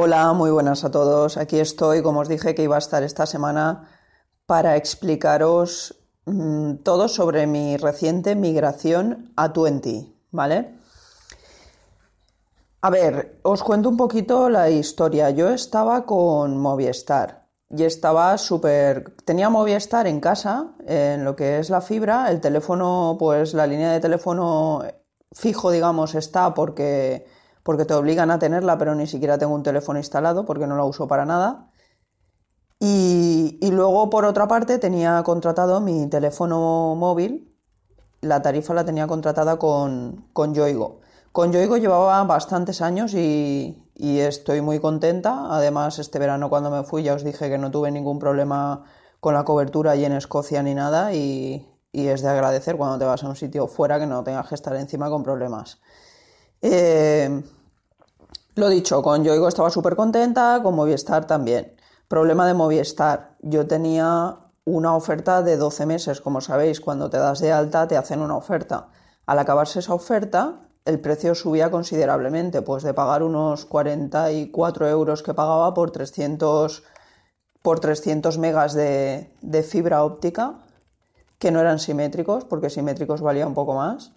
Hola, muy buenas a todos. Aquí estoy, como os dije que iba a estar esta semana para explicaros mmm, todo sobre mi reciente migración a Twenty, ¿vale? A ver, os cuento un poquito la historia. Yo estaba con Movistar y estaba súper... Tenía Movistar en casa, en lo que es la fibra. El teléfono, pues la línea de teléfono fijo, digamos, está porque porque te obligan a tenerla, pero ni siquiera tengo un teléfono instalado porque no la uso para nada. Y, y, luego, por otra parte, tenía contratado mi teléfono móvil, la tarifa la tenía contratada con, con Yoigo. Con Yoigo llevaba bastantes años y, y, estoy muy contenta. Además, este verano cuando me fui ya os dije que no tuve ningún problema con la cobertura allí en Escocia ni nada y, y es de agradecer cuando te vas a un sitio fuera que no tengas que estar encima con problemas. Eh, lo dicho, con Yoigo estaba súper contenta, con Movistar también. Problema de Movistar, yo tenía una oferta de 12 meses, como sabéis, cuando te das de alta te hacen una oferta. Al acabarse esa oferta, el precio subía considerablemente, pues de pagar unos 44 euros que pagaba por 300, por 300 megas de, de fibra óptica, que no eran simétricos, porque simétricos valía un poco más,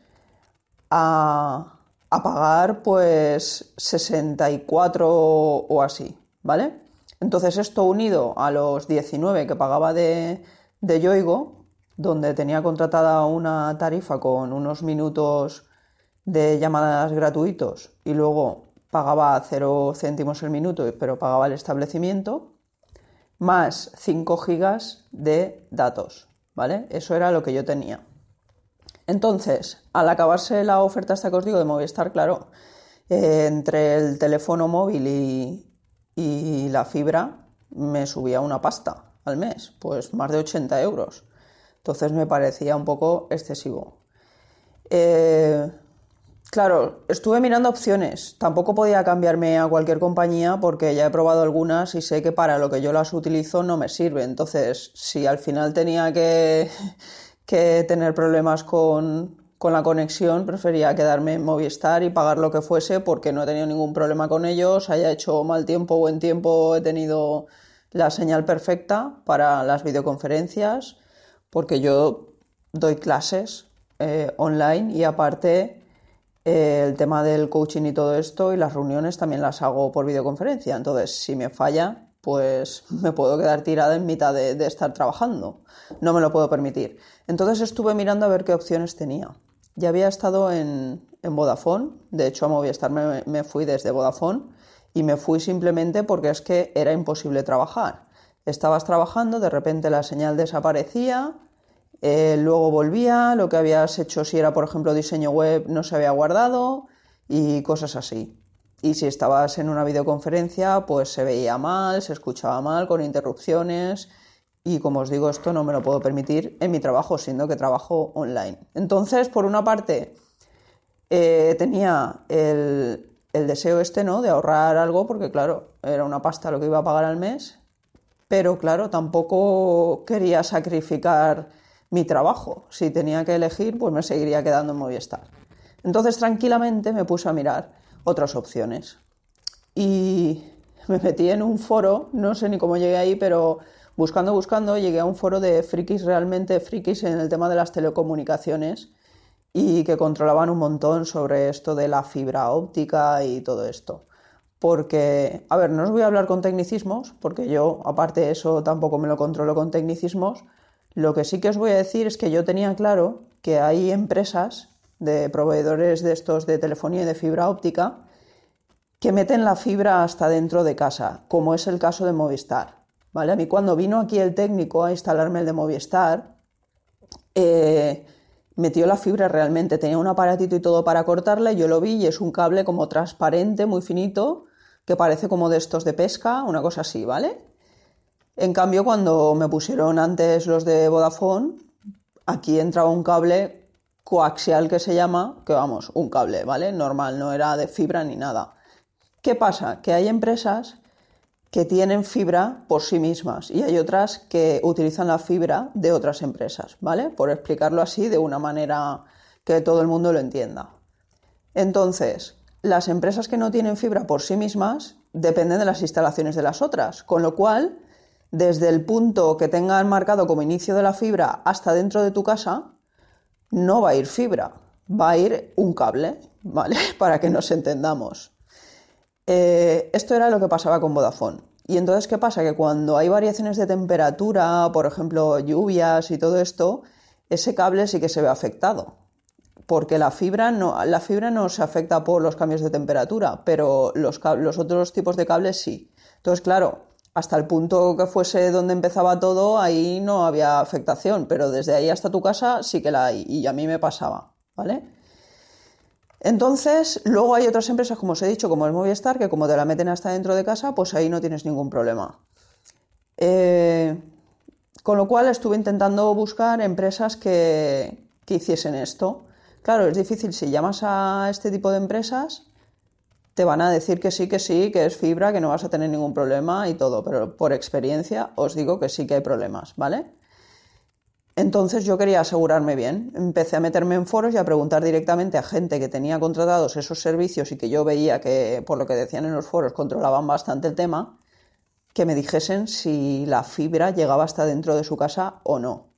a a pagar pues 64 o así, ¿vale? Entonces esto unido a los 19 que pagaba de, de Yoigo, donde tenía contratada una tarifa con unos minutos de llamadas gratuitos y luego pagaba 0 céntimos el minuto, pero pagaba el establecimiento, más 5 gigas de datos, ¿vale? Eso era lo que yo tenía. Entonces, al acabarse la oferta esta que os digo de Movistar, claro, eh, entre el teléfono móvil y, la fibra me subía una pasta al mes, pues más de 80 euros. Entonces me parecía un poco excesivo. Eh, claro, estuve mirando opciones. Tampoco podía cambiarme a cualquier compañía porque ya he probado algunas y sé que para lo que yo las utilizo no me sirve. Entonces, si al final tenía que que tener problemas con, con la conexión, prefería quedarme en Movistar y pagar lo que fuese porque no he tenido ningún problema con ellos, haya hecho mal tiempo o buen tiempo, he tenido la señal perfecta para las videoconferencias, porque yo doy clases eh, online y aparte eh, el tema del coaching y todo esto y las reuniones también las hago por videoconferencia, entonces si me falla pues me puedo quedar tirada en mitad de, estar trabajando. No me lo puedo permitir. Entonces estuve mirando a ver qué opciones tenía. Ya había estado en, en Vodafone, de hecho a Movistar me, me fui desde Vodafone y me fui simplemente porque es que era imposible trabajar. Estabas trabajando, de repente la señal desaparecía, eh, luego volvía, lo que habías hecho si era por ejemplo diseño web no se había guardado y cosas así. Y si estabas en una videoconferencia, pues se veía mal, se escuchaba mal, con interrupciones. Y como os digo, esto no me lo puedo permitir en mi trabajo, siendo que trabajo online. Entonces, por una parte, eh, tenía el, el, deseo este, ¿no? De ahorrar algo, porque claro, era una pasta lo que iba a pagar al mes. Pero claro, tampoco quería sacrificar mi trabajo. Si tenía que elegir, pues me seguiría quedando en Movistar. Entonces, tranquilamente me puse a mirar otras opciones. Y me metí en un foro, no sé ni cómo llegué ahí, pero buscando, buscando, llegué a un foro de frikis, realmente frikis en el tema de las telecomunicaciones y que controlaban un montón sobre esto de la fibra óptica y todo esto. Porque, a ver, no os voy a hablar con tecnicismos, porque yo, aparte de eso, tampoco me lo controlo con tecnicismos. Lo que sí que os voy a decir es que yo tenía claro que hay empresas de proveedores de estos de telefonía y de fibra óptica que meten la fibra hasta dentro de casa, como es el caso de Movistar. ¿vale? A mí cuando vino aquí el técnico a instalarme el de Movistar, eh, metió la fibra realmente, tenía un aparatito y todo para cortarla, y yo lo vi y es un cable como transparente, muy finito, que parece como de estos de pesca, una cosa así, ¿vale? En cambio, cuando me pusieron antes los de Vodafone, aquí entraba un cable coaxial que se llama, que vamos, un cable, ¿vale? Normal, no era de fibra ni nada. ¿Qué pasa? Que hay empresas que tienen fibra por sí mismas y hay otras que utilizan la fibra de otras empresas, ¿vale? Por explicarlo así de una manera que todo el mundo lo entienda. Entonces, las empresas que no tienen fibra por sí mismas dependen de las instalaciones de las otras, con lo cual, desde el punto que tengan marcado como inicio de la fibra hasta dentro de tu casa, no va a ir fibra, va a ir un cable, ¿vale? Para que nos entendamos. Eh, esto era lo que pasaba con Vodafone. Y entonces, ¿qué pasa? Que cuando hay variaciones de temperatura, por ejemplo, lluvias y todo esto, ese cable sí que se ve afectado. Porque la fibra no, la fibra no se afecta por los cambios de temperatura, pero los, los otros tipos de cables sí. Entonces, claro, hasta el punto que fuese donde empezaba todo, ahí no había afectación, pero desde ahí hasta tu casa sí que la hay, y a mí me pasaba, ¿vale? Entonces, luego hay otras empresas, como os he dicho, como el Movistar, que como te la meten hasta dentro de casa, pues ahí no tienes ningún problema. Eh, con lo cual estuve intentando buscar empresas que, que hiciesen esto. Claro, es difícil si llamas a este tipo de empresas, te van a decir que sí, que sí, que es fibra, que no vas a tener ningún problema y todo, pero por experiencia os digo que sí que hay problemas, ¿vale? Entonces yo quería asegurarme bien. Empecé a meterme en foros y a preguntar directamente a gente que tenía contratados esos servicios y que yo veía que, por lo que decían en los foros, controlaban bastante el tema, que me dijesen si la fibra llegaba hasta dentro de su casa o no.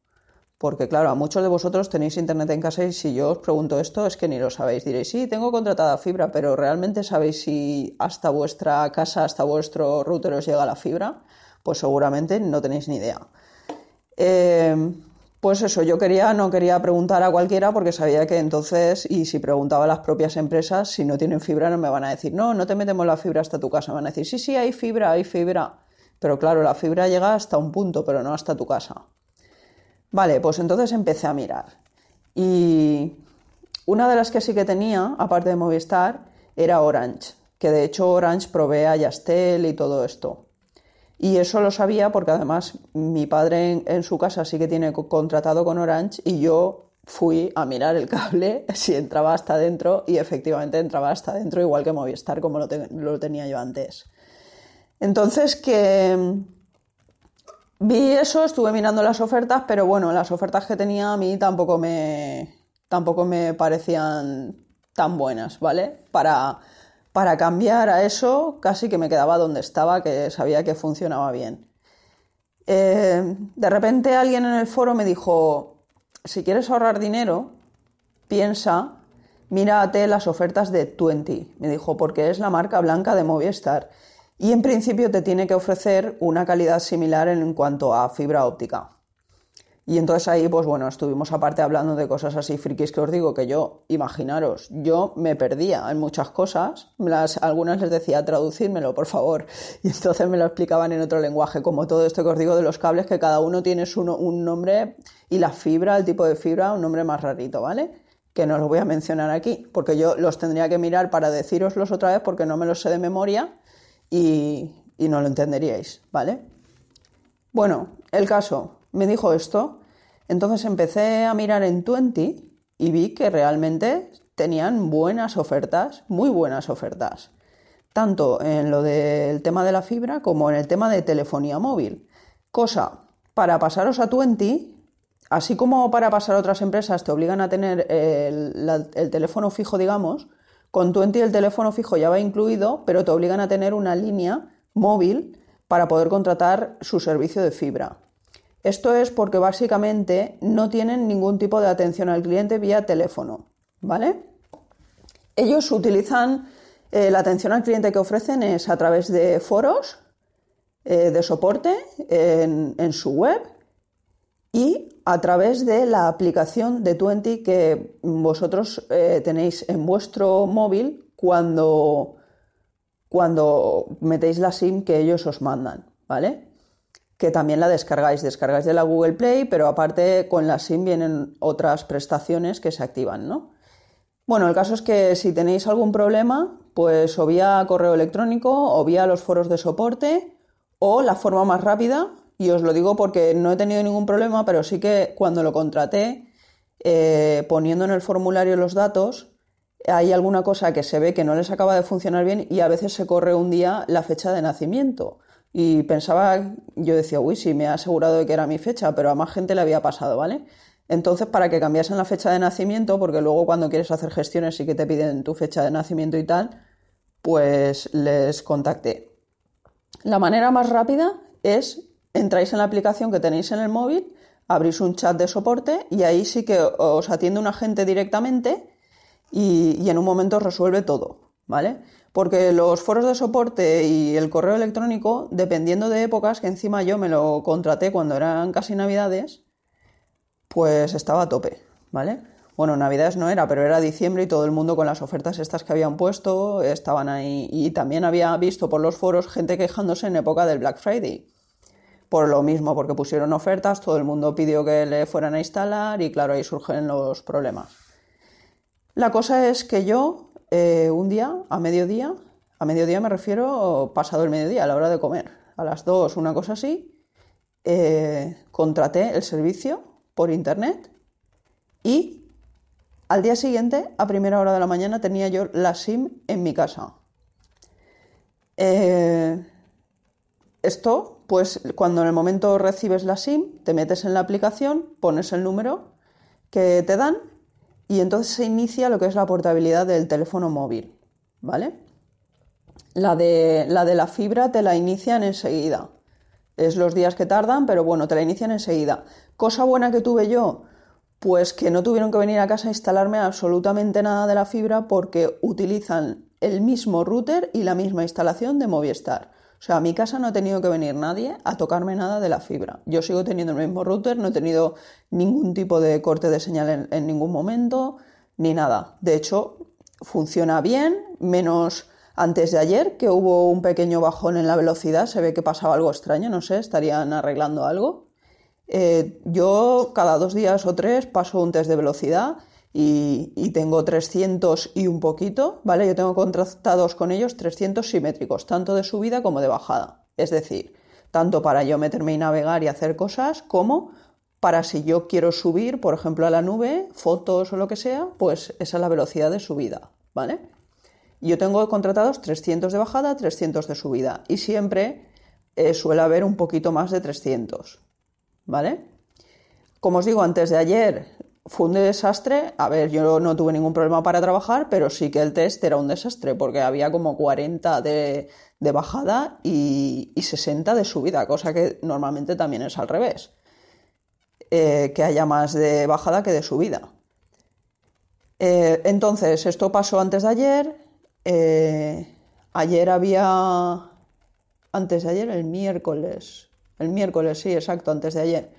Porque claro, a muchos de vosotros tenéis internet en casa y si yo os pregunto esto es que ni lo sabéis. Diréis, sí, tengo contratada fibra, pero ¿realmente sabéis si hasta vuestra casa, hasta vuestro router os llega la fibra? Pues seguramente no tenéis ni idea. Eh, pues eso, yo quería, no quería preguntar a cualquiera porque sabía que entonces, y si preguntaba a las propias empresas, si no tienen fibra, no me van a decir, no, no te metemos la fibra hasta tu casa. Van a decir, sí, sí, hay fibra, hay fibra. Pero claro, la fibra llega hasta un punto, pero no hasta tu casa. Vale, pues entonces empecé a mirar. Y una de las que sí que tenía, aparte de Movistar, era Orange, que de hecho Orange provee a Yastel y todo esto. Y eso lo sabía porque además mi padre en, su casa sí que tiene contratado con Orange y yo fui a mirar el cable si entraba hasta dentro y efectivamente entraba hasta dentro igual que Movistar como lo, lo tenía yo antes. Entonces que vi eso, estuve mirando las ofertas, pero bueno, las ofertas que tenía a mí tampoco me, tampoco me parecían tan buenas, ¿vale? Para, para cambiar a eso casi que me quedaba donde estaba, que sabía que funcionaba bien. Eh, de repente alguien en el foro me dijo, si quieres ahorrar dinero, piensa, mírate las ofertas de Twenty. Me dijo, porque es la marca blanca de Movistar. Y en principio te tiene que ofrecer una calidad similar en cuanto a fibra óptica. Y entonces ahí, pues bueno, estuvimos aparte hablando de cosas así frikis que os digo, que yo, imaginaros, yo me perdía en muchas cosas, las, algunas les decía traducírmelo, por favor, y entonces me lo explicaban en otro lenguaje, como todo esto que os digo de los cables, que cada uno tiene su, un nombre y la fibra, el tipo de fibra, un nombre más rarito, ¿vale? Que no los voy a mencionar aquí, porque yo los tendría que mirar para deciroslos otra vez porque no me los sé de memoria y, no lo entenderíais, ¿vale? Bueno, el caso, me dijo esto. Entonces empecé a mirar en Twenty y vi que realmente tenían buenas ofertas, muy buenas ofertas, tanto en lo del tema de la fibra como en el tema de telefonía móvil. Cosa, para pasaros a Twenty, así como para pasar a otras empresas te obligan a tener el teléfono fijo, digamos, con Twenty el teléfono fijo ya va incluido, pero te obligan a tener una línea móvil para poder contratar su servicio de fibra. Esto es porque básicamente no tienen ningún tipo de atención al cliente vía teléfono, ¿vale? Ellos utilizan eh, la atención al cliente que ofrecen es a través de foros eh, de soporte en, su web y a través de la aplicación de Twenty que vosotros eh, tenéis en vuestro móvil cuando, cuando metéis la SIM que ellos os mandan, ¿vale? que también la descargáis. Descargáis de la Google Play, pero aparte con la SIM vienen otras prestaciones que se activan, ¿no? Bueno, el caso es que si tenéis algún problema, pues o vía correo electrónico o vía los foros de soporte o la forma más rápida, y os lo digo porque no he tenido ningún problema, pero sí que cuando lo contraté, eh, poniendo en el formulario los datos, hay alguna cosa que se ve que no les acaba de funcionar bien y a veces se corre un día la fecha de nacimiento. Y pensaba, yo decía, uy, sí, me ha asegurado de que era mi fecha, pero a más gente le había pasado, ¿vale? Entonces, para que cambiasen la fecha de nacimiento, porque luego cuando quieres hacer gestiones sí que te piden tu fecha de nacimiento y tal, pues les contacté. La manera más rápida es entráis en la aplicación que tenéis en el móvil, abrís un chat de soporte y ahí sí que os atiende un agente directamente y, en un momento os resuelve todo, ¿vale? Porque los foros de soporte y el correo electrónico, dependiendo de épocas, que encima yo me lo contraté cuando eran casi navidades, pues estaba a tope, ¿vale? Bueno, navidades no era, pero era diciembre y todo el mundo con las ofertas estas que habían puesto estaban ahí. Y también había visto por los foros gente quejándose en época del Black Friday. Por lo mismo, porque pusieron ofertas, todo el mundo pidió que le fueran a instalar y claro, ahí surgen los problemas. La cosa es que yo, eh, un día, a mediodía, a mediodía me refiero pasado el mediodía, a la hora de comer, a las dos, una cosa así, eh, contraté el servicio por internet y al día siguiente, a primera hora de la mañana, tenía yo la SIM en mi casa. Eh, esto, pues cuando en el momento recibes la SIM, te metes en la aplicación, pones el número que te dan y entonces se inicia lo que es la portabilidad del teléfono móvil, ¿vale? La de, la de la fibra te la inician enseguida. Es los días que tardan, pero bueno, te la inician enseguida. Cosa buena que tuve yo, pues que no tuvieron que venir a casa a instalarme absolutamente nada de la fibra porque utilizan el mismo router y la misma instalación de Movistar. O sea, a mi casa no ha tenido que venir nadie a tocarme nada de la fibra. Yo sigo teniendo el mismo router, no he tenido ningún tipo de corte de señal en, ningún momento, ni nada. De hecho, funciona bien, menos antes de ayer, que hubo un pequeño bajón en la velocidad, se ve que pasaba algo extraño, no sé, estarían arreglando algo. Eh, yo cada dos días o tres paso un test de velocidad y, tengo 300 y un poquito, ¿vale? Yo tengo contratados con ellos 300 simétricos, tanto de subida como de bajada. Es decir, tanto para yo meterme y navegar y hacer cosas, como para si yo quiero subir, por ejemplo, a la nube, fotos o lo que sea, pues esa es la velocidad de subida, ¿vale? Yo tengo contratados 300 de bajada, 300 de subida y siempre eh, suele haber un poquito más de 300. ¿vale? Como os digo, antes de ayer fue un desastre. A ver, yo no tuve ningún problema para trabajar, pero sí que el test era un desastre porque había como 40 de, bajada y, 60 de subida, cosa que normalmente también es al revés. Eh, que haya más de bajada que de subida. Eh, entonces, esto pasó antes de ayer. Eh, ayer había. Antes de ayer, el miércoles el miércoles, sí, exacto, antes de ayer,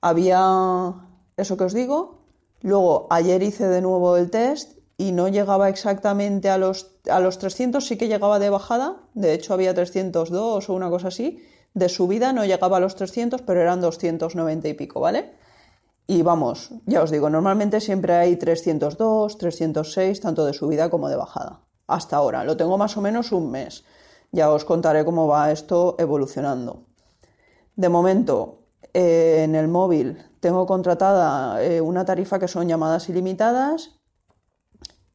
había eso que os digo. Luego, ayer hice de nuevo el test y no llegaba exactamente a los, a los 300, sí que llegaba de bajada, de hecho había 302 o una cosa así, de subida no llegaba a los 300, pero eran 290 y pico, ¿vale? Y vamos, ya os digo, normalmente siempre hay 302, 306, tanto de subida como de bajada. Hasta ahora, lo tengo más o menos un mes. Ya os contaré cómo va esto evolucionando. De momento, eh, en el móvil tengo contratada eh, una tarifa que son llamadas ilimitadas,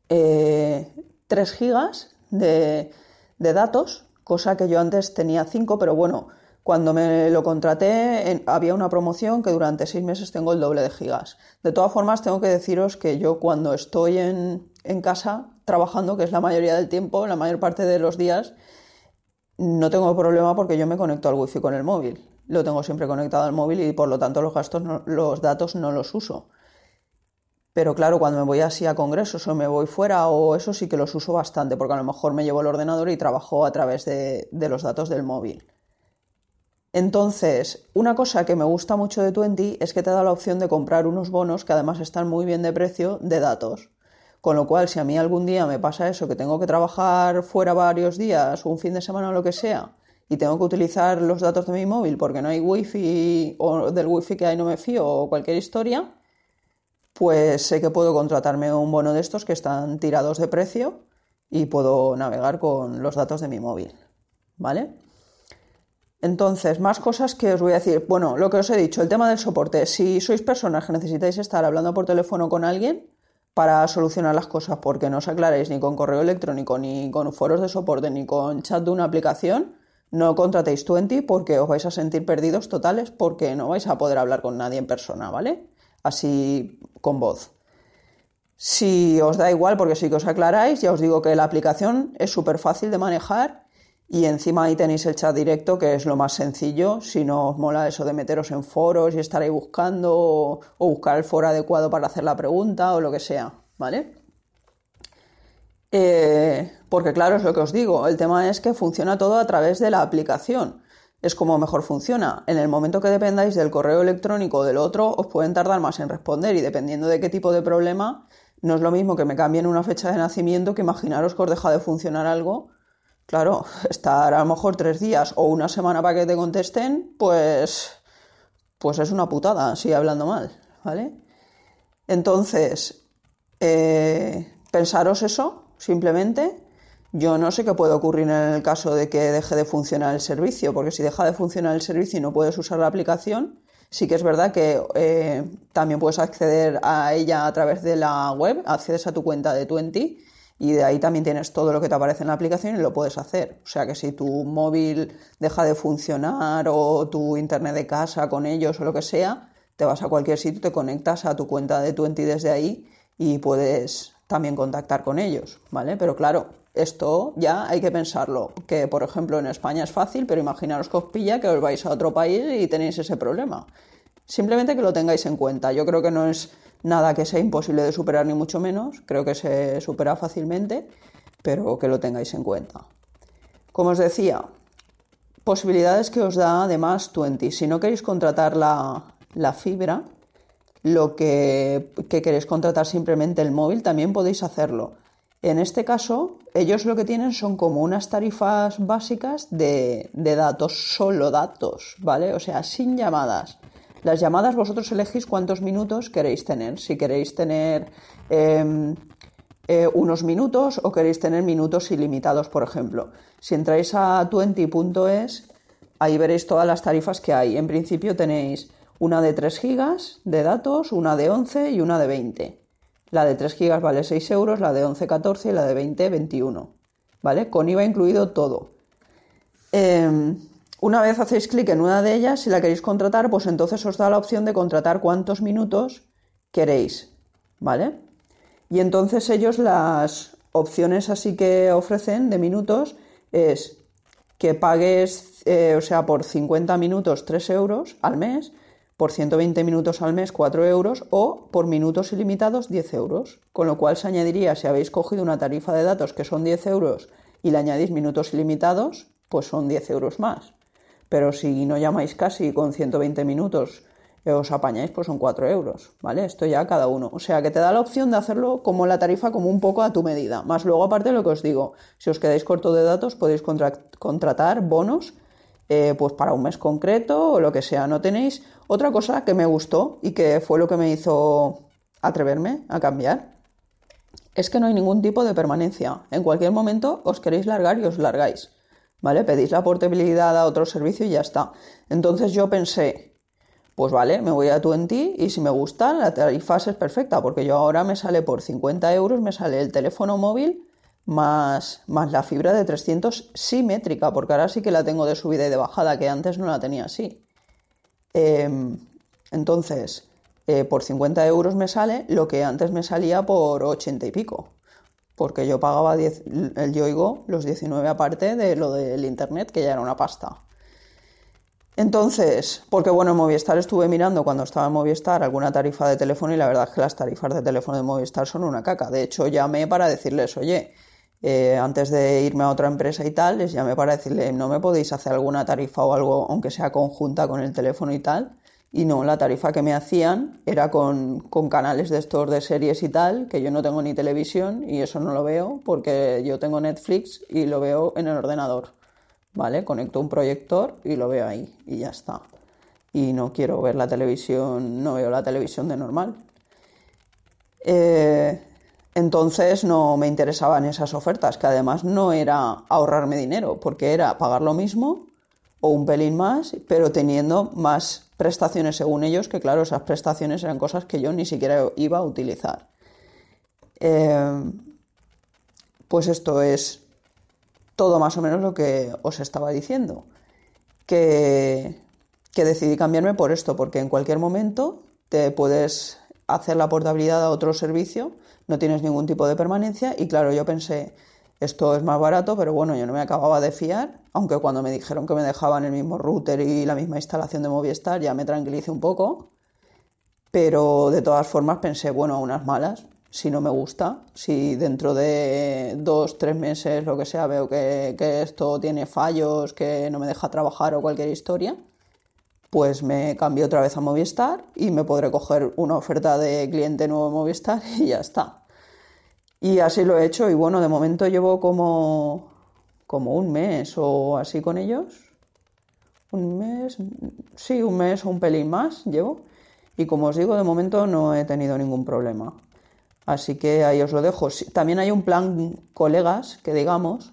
3 eh, gigas de, datos, cosa que yo antes tenía 5, pero bueno, cuando me lo contraté había una promoción que durante 6 meses tengo el doble de gigas. De todas formas, tengo que deciros que yo cuando estoy en, en casa trabajando, que es la mayoría del tiempo, la mayor parte de los días, no tengo problema porque yo me conecto al wifi con el móvil lo tengo siempre conectado al móvil y por lo tanto los gastos, los datos no los uso. Pero claro, cuando me voy así a congresos o me voy fuera o eso sí que los uso bastante, porque a lo mejor me llevo el ordenador y trabajo a través de, los datos del móvil. Entonces, una cosa que me gusta mucho de Twenty es que te da la opción de comprar unos bonos que además están muy bien de precio de datos. Con lo cual, si a mí algún día me pasa eso, que tengo que trabajar fuera varios días un fin de semana o lo que sea, y tengo que utilizar los datos de mi móvil porque no hay wifi o del wifi que hay no me fío o cualquier historia, pues sé que puedo contratarme un bono de estos que están tirados de precio y puedo navegar con los datos de mi móvil. ¿Vale? Entonces, más cosas que os voy a decir. Bueno, lo que os he dicho, el tema del soporte. Si sois personas que necesitáis estar hablando por teléfono con alguien para solucionar las cosas porque no os aclaréis ni con correo electrónico, ni con foros de soporte, ni con chat de una aplicación, no contratéis 20 porque os vais a sentir perdidos totales porque no vais a poder hablar con nadie en persona, ¿vale? Así con voz. Si os da igual, porque sí que os aclaráis, ya os digo que la aplicación es súper fácil de manejar y encima ahí tenéis el chat directo, que es lo más sencillo. Si no os mola eso de meteros en foros y estar ahí buscando o, buscar el foro adecuado para hacer la pregunta o lo que sea, ¿vale? Eh, porque claro, es lo que os digo, el tema es que funciona todo a través de la aplicación. Es como mejor funciona. En el momento que dependáis del correo electrónico o del otro, os pueden tardar más en responder y dependiendo de qué tipo de problema, no es lo mismo que me cambien una fecha de nacimiento que imaginaros que os deja de funcionar algo. Claro, estar a lo mejor tres días o una semana para que te contesten, pues, pues es una putada, así hablando mal, ¿vale? Entonces, eh, pensaros eso, simplemente. Yo no sé qué puede ocurrir en el caso de que deje de funcionar el servicio, porque si deja de funcionar el servicio y no puedes usar la aplicación, Sí que es verdad que eh, también puedes acceder a ella a través de la web, accedes a tu cuenta de Twenty y de ahí también tienes todo lo que te aparece en la aplicación y lo puedes hacer. O sea que si tu móvil deja de funcionar o tu internet de casa con ellos o lo que sea, te vas a cualquier sitio, te conectas a tu cuenta de Twenty desde ahí y puedes también contactar con ellos, ¿vale? Pero claro, esto ya hay que pensarlo, que por ejemplo en España es fácil, pero imaginaros que os pilla que os vais a otro país y tenéis ese problema. Simplemente que lo tengáis en cuenta. Yo creo que no es nada que sea imposible de superar ni mucho menos, creo que se supera fácilmente, pero que lo tengáis en cuenta. Como os decía, posibilidades que os da además Twenty. Si no queréis contratar la, la fibra, lo que, que queréis contratar simplemente el móvil, también podéis hacerlo. En este caso, ellos lo que tienen son como unas tarifas básicas de, datos, solo datos, ¿vale? O sea, sin llamadas. Las llamadas vosotros elegís cuántos minutos queréis tener. Si queréis tener em, eh, unos minutos o queréis tener minutos ilimitados, por ejemplo. Si entráis a 20.es, ahí veréis todas las tarifas que hay. En principio tenéis una de 3 gigas de datos, una de 11 y una de 20. La de 3 GB vale 6 euros, la de 11, 14 y la de 20, 21. ¿Vale? Con IVA incluido todo. Em, una vez hacéis clic en una de ellas, si la queréis contratar, pues entonces os da la opción de contratar cuántos minutos queréis. ¿Vale? Y entonces ellos las opciones así que ofrecen de minutos es que pagues, eh, o sea, por 50 minutos 3 euros al mes por 120 minutos al mes 4 euros o por minutos ilimitados 10 euros. Con lo cual se añadiría, si habéis cogido una tarifa de datos que son 10 euros y le añadís minutos ilimitados, pues son 10 euros más. Pero si no llamáis casi con 120 minutos os apañáis, pues son 4 euros, ¿vale? Esto ya cada uno. O sea que te da la opción de hacerlo como la tarifa, como un poco a tu medida. Más luego, aparte de lo que os digo, si os quedáis corto de datos, podéis contratar bonos eh, pues para un mes concreto o lo que sea. No tenéis otra cosa que me gustó y que fue lo que me hizo atreverme a cambiar. Es que no hay ningún tipo de permanencia. En cualquier momento os queréis largar y os largáis. ¿Vale? Pedís la portabilidad a otro servicio y ya está. Entonces yo pensé, pues vale, me voy a Twenty y si me gusta, la tarifa es perfecta, porque yo ahora me sale por 50 euros, me sale el teléfono móvil más, más la fibra de 300 simétrica, porque ahora sí que la tengo de subida y de bajada, que antes no la tenía así. Em, entonces, eh, por 50 euros me sale lo que antes me salía por 80 y pico, porque yo pagaba 10, el Yoigo los 19 aparte de lo del internet, que ya era una pasta. Entonces, porque bueno, en Movistar estuve mirando cuando estaba en Movistar alguna tarifa de teléfono y la verdad es que las tarifas de teléfono de Movistar son una caca. De hecho, llamé para decirles, oye, eh, antes de irme a otra empresa y tal, les llamé para decirle, no me podéis hacer alguna tarifa o algo, aunque sea conjunta con el teléfono y tal. Y no, la tarifa que me hacían era con, con, canales de estos de series y tal, que yo no tengo ni televisión y eso no lo veo porque yo tengo Netflix y lo veo en el ordenador. ¿Vale? Conecto un proyector y lo veo ahí y ya está. Y no quiero ver la televisión, no veo la televisión de normal. Eh, entonces no me interesaban esas ofertas, que además no era ahorrarme dinero, porque era pagar lo mismo o un pelín más, pero teniendo más prestaciones según ellos, que claro, esas prestaciones eran cosas que yo ni siquiera iba a utilizar. Eh, pues esto es todo más o menos lo que os estaba diciendo, que, que decidí cambiarme por esto, porque en cualquier momento te puedes hacer la portabilidad a otro servicio, no tienes ningún tipo de permanencia. Y claro, yo pensé, esto es más barato, pero bueno, yo no me acababa de fiar, aunque cuando me dijeron que me dejaban el mismo router y la misma instalación de Movistar ya me tranquilicé un poco, pero de todas formas pensé, bueno, unas malas, si no me gusta, si dentro de dos, tres meses, lo que sea, veo que, que esto tiene fallos, que no me deja trabajar o cualquier historia, pues me cambio otra vez a Movistar y me podré coger una oferta de cliente nuevo Movistar y ya está. Y así lo he hecho y bueno, de momento llevo como, como un mes o así con ellos. Un mes, sí, un mes o un pelín más llevo. Y como os digo, de momento no he tenido ningún problema. Así que ahí os lo dejo. También hay un plan colegas, que digamos,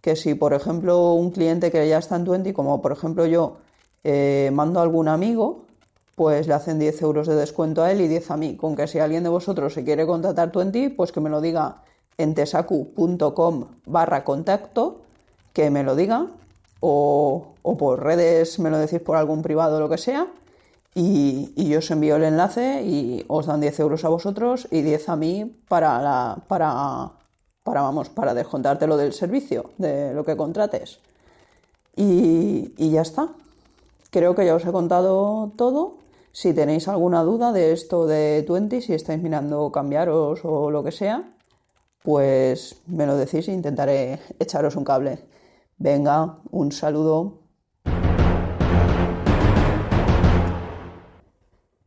que si por ejemplo un cliente que ya está en Twenty, como por ejemplo yo, eh, mando a algún amigo, pues le hacen 10 euros de descuento a él y 10 a mí. Con que si alguien de vosotros se quiere contratar Twenty, pues que me lo diga en tesacu.com barra contacto, que me lo diga, o, por redes me lo decís por algún privado o lo que sea, y, yo os envío el enlace y os dan 10 euros a vosotros y 10 a mí para, la, para, para, vamos, para descontártelo del servicio, de lo que contrates. Y ya está. Creo que ya os he contado todo. Si tenéis alguna duda de esto de Twenty, si estáis mirando cambiaros o lo que sea, pues me lo decís e intentaré echaros un cable. Venga, un saludo.